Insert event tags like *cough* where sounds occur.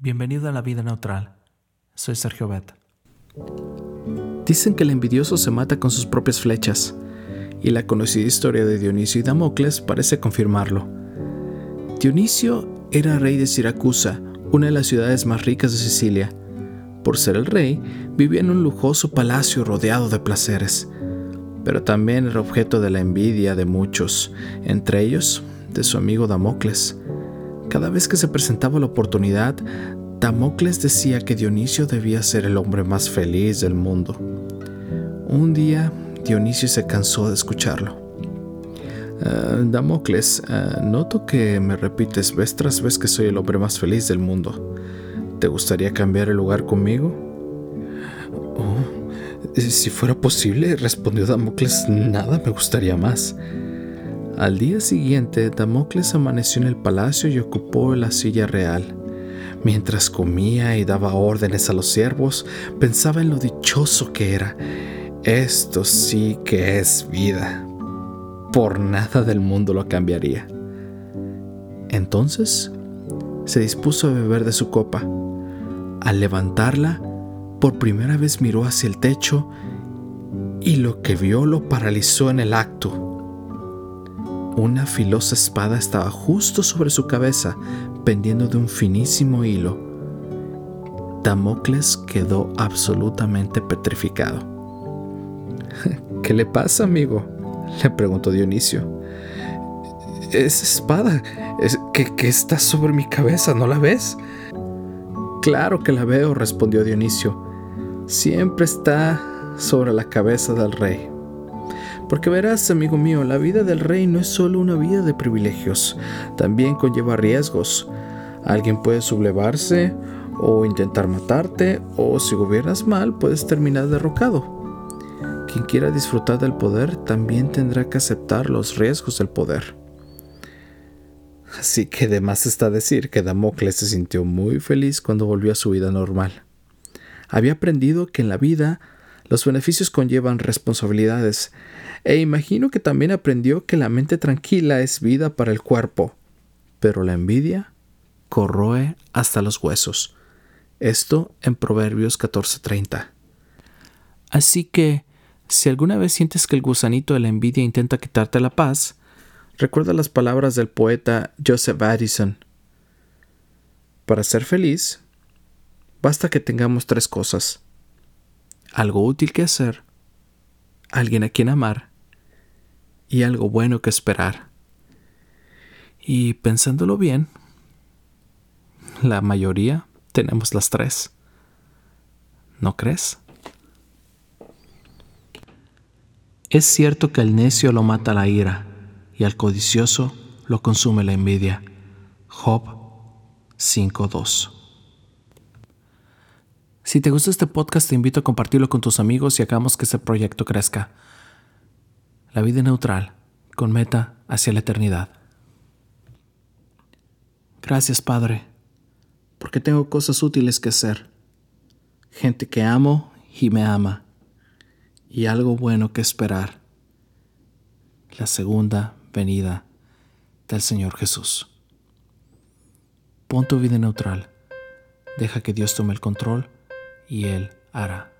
Bienvenido a la vida neutral. Soy Sergio Bet. Dicen que el envidioso se mata con sus propias flechas, y la conocida historia de Dionisio y Damocles parece confirmarlo. Dionisio era rey de Siracusa, una de las ciudades más ricas de Sicilia. Por ser el rey, vivía en un lujoso palacio rodeado de placeres, pero también era objeto de la envidia de muchos, entre ellos de su amigo Damocles. Cada vez que se presentaba la oportunidad, Damocles decía que Dionisio debía ser el hombre más feliz del mundo. Un día, Dionisio se cansó de escucharlo. Ah, Damocles, ah, noto que me repites vez tras vez que soy el hombre más feliz del mundo. ¿Te gustaría cambiar el lugar conmigo? Oh, si fuera posible, respondió Damocles, nada me gustaría más. Al día siguiente, Damocles amaneció en el palacio y ocupó la silla real. Mientras comía y daba órdenes a los siervos, pensaba en lo dichoso que era. Esto sí que es vida. Por nada del mundo lo cambiaría. Entonces, se dispuso a beber de su copa. Al levantarla, por primera vez miró hacia el techo y lo que vio lo paralizó en el acto. Una filosa espada estaba justo sobre su cabeza, pendiendo de un finísimo hilo. Damocles quedó absolutamente petrificado. *laughs* ¿Qué le pasa, amigo? le preguntó Dionisio. Esa espada es, que, que está sobre mi cabeza, ¿no la ves? Claro que la veo, respondió Dionisio. Siempre está sobre la cabeza del rey. Porque verás, amigo mío, la vida del rey no es solo una vida de privilegios, también conlleva riesgos. Alguien puede sublevarse o intentar matarte, o si gobiernas mal puedes terminar derrocado. Quien quiera disfrutar del poder también tendrá que aceptar los riesgos del poder. Así que de más está decir que Damocles se sintió muy feliz cuando volvió a su vida normal. Había aprendido que en la vida los beneficios conllevan responsabilidades, e imagino que también aprendió que la mente tranquila es vida para el cuerpo, pero la envidia corroe hasta los huesos. Esto en Proverbios 14:30. Así que, si alguna vez sientes que el gusanito de la envidia intenta quitarte la paz, recuerda las palabras del poeta Joseph Addison. Para ser feliz, basta que tengamos tres cosas algo útil que hacer, alguien a quien amar y algo bueno que esperar. Y pensándolo bien, la mayoría tenemos las tres. ¿No crees? Es cierto que al necio lo mata la ira y al codicioso lo consume la envidia. Job 5.2 si te gusta este podcast, te invito a compartirlo con tus amigos y hagamos que este proyecto crezca. La vida neutral, con meta hacia la eternidad. Gracias, Padre, porque tengo cosas útiles que hacer, gente que amo y me ama, y algo bueno que esperar. La segunda venida del Señor Jesús. Pon tu vida neutral. Deja que Dios tome el control y Él hará.